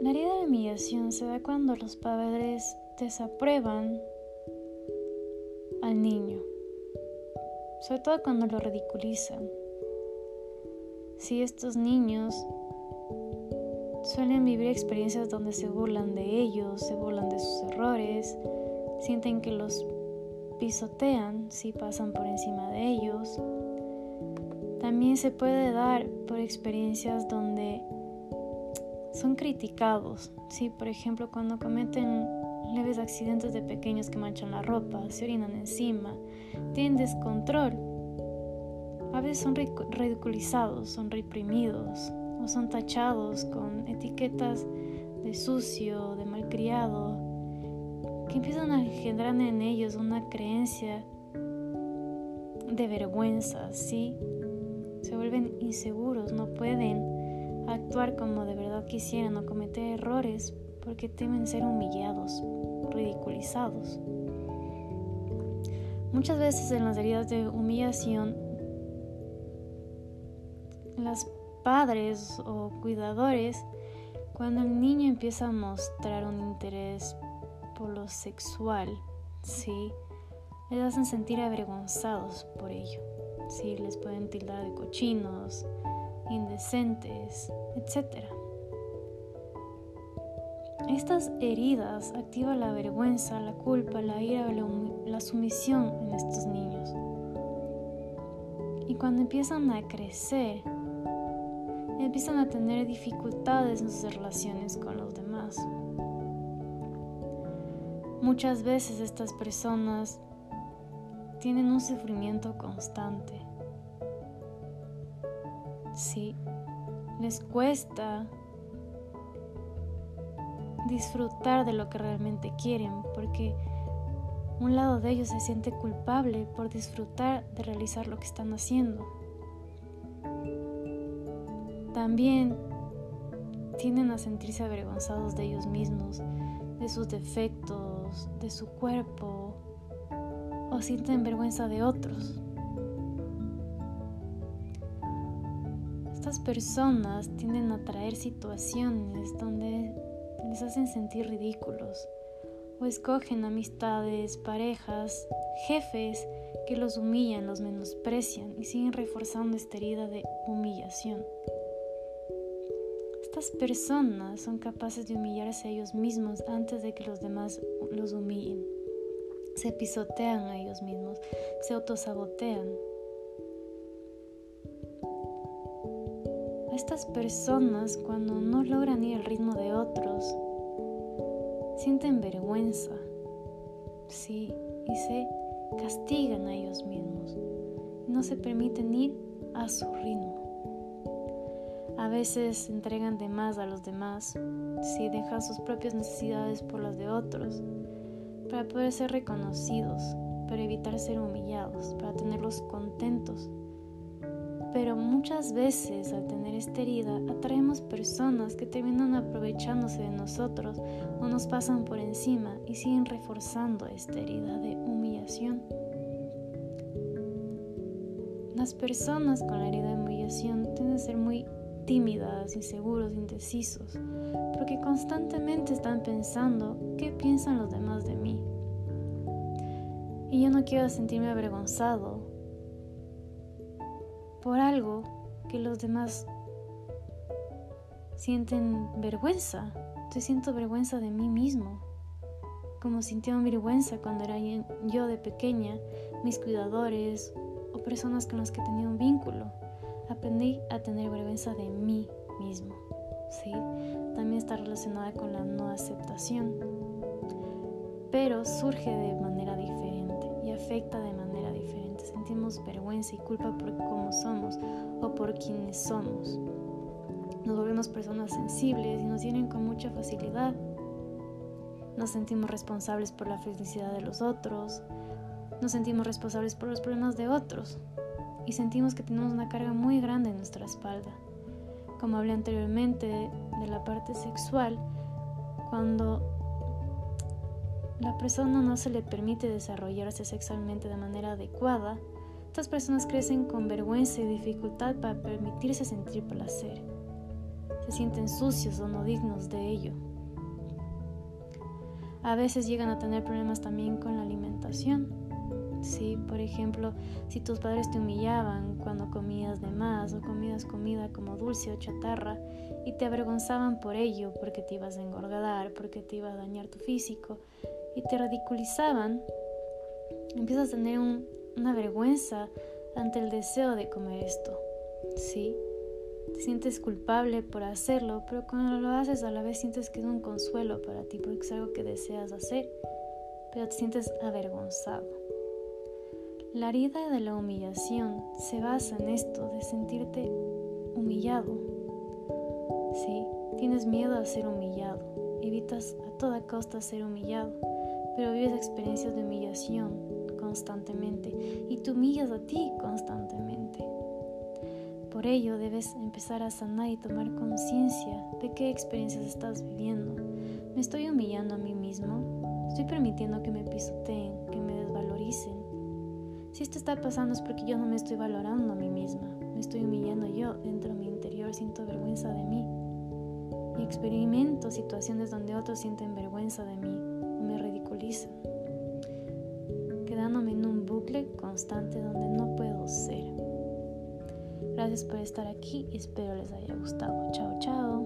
La herida de humillación se da cuando los padres desaprueban al niño, sobre todo cuando lo ridiculizan. Si estos niños suelen vivir experiencias donde se burlan de ellos, se burlan de sus errores, sienten que los pisotean si pasan por encima de ellos. También se puede dar por experiencias donde son criticados, ¿sí? por ejemplo cuando cometen leves accidentes de pequeños que manchan la ropa, se orinan encima, tienen descontrol. A veces son ridiculizados, son reprimidos o son tachados con etiquetas de sucio, de malcriado, que empiezan a generar en ellos una creencia de vergüenza, ¿sí? Se vuelven inseguros, no pueden actuar como de verdad quisieran o cometer errores porque temen ser humillados, ridiculizados. Muchas veces en las heridas de humillación, las padres o cuidadores, cuando el niño empieza a mostrar un interés por lo sexual, ¿sí? les hacen sentir avergonzados por ello. ¿sí? Les pueden tildar de cochinos, indecentes, etc. Estas heridas activan la vergüenza, la culpa, la ira o la, sumisión en estos niños. Y cuando empiezan a crecer, empiezan a tener dificultades en sus relaciones con los demás. Muchas veces estas personas tienen un sufrimiento constante sí, les cuesta disfrutar de lo que realmente quieren, porque un lado de ellos se siente culpable por disfrutar de realizar lo que están haciendo. También tienden a sentirse avergonzados de ellos mismos, de sus defectos, de su cuerpo, o sienten vergüenza de otros. Estas personas tienden a traer situaciones donde les hacen sentir ridículos o escogen amistades, parejas, jefes que los humillan, los menosprecian y siguen reforzando esta herida de humillación. Estas personas son capaces de humillarse a ellos mismos antes de que los demás los humillen. Se pisotean a ellos mismos, se autosabotean Estas personas cuando no logran ir al ritmo de otros sienten vergüenza, sí, y se castigan a ellos mismos. No se permiten ir a su ritmo. A veces entregan de más a los demás, sí, dejan sus propias necesidades por las de otros, para poder ser reconocidos, para evitar ser humillados, para tenerlos contentos pero muchas veces al tener esta herida atraemos personas que terminan aprovechándose de nosotros o nos pasan por encima y siguen reforzando esta herida de humillación. Las personas con la herida de humillación tienden a ser muy tímidas, inseguros, indecisos, porque constantemente están pensando qué piensan los demás de mí. Y yo no quiero sentirme avergonzado por algo que los demás sienten vergüenza. Yo siento vergüenza de mí mismo, como sintieron vergüenza cuando era yo de pequeña, mis cuidadores o personas con las que tenía un vínculo. Aprendí a tener vergüenza de mí mismo. ¿sí? También está relacionada con la no aceptación, pero surge de manera diferente afecta de manera diferente sentimos vergüenza y culpa por cómo somos o por quienes somos. Nos volvemos personas sensibles y nos vienen con mucha facilidad. Nos sentimos responsables por la felicidad de los otros. Nos sentimos responsables por los problemas de otros. Y sentimos que tenemos una carga muy grande en nuestra espalda. Como hablé anteriormente de la parte sexual, cuando la persona no se le permite desarrollarse sexualmente de manera adecuada, estas personas crecen con vergüenza y dificultad para permitirse sentir placer. se sienten sucios o no dignos de ello. A veces llegan a tener problemas también con la alimentación. Sí, por ejemplo, si tus padres te humillaban cuando comías de más o comías comida como dulce o chatarra y te avergonzaban por ello, porque te ibas a engordar, porque te iba a dañar tu físico y te ridiculizaban, empiezas a tener una vergüenza ante el deseo de comer esto. Sí, te sientes culpable por hacerlo, pero cuando lo haces a la vez sientes que es un consuelo para ti porque es algo que deseas hacer, pero te sientes avergonzado. La herida de la humillación se basa en esto, de sentirte humillado. Sí, tienes miedo a ser humillado, evitas a toda costa ser humillado, pero vives experiencias de humillación constantemente y te humillas a ti constantemente. Por ello debes empezar a sanar y tomar conciencia de qué experiencias estás viviendo. ¿Me estoy humillando a mí mismo? ¿Estoy permitiendo que me pisoteen, que me desvaloricen? Si esto está pasando es porque yo no me estoy valorando a mí misma. Me estoy humillando yo dentro de mi interior, siento vergüenza de mí. Y experimento situaciones donde otros sienten vergüenza de mí Quedándome en un bucle constante donde no puedo ser. Gracias por estar aquí y espero les haya gustado. Chao, chao.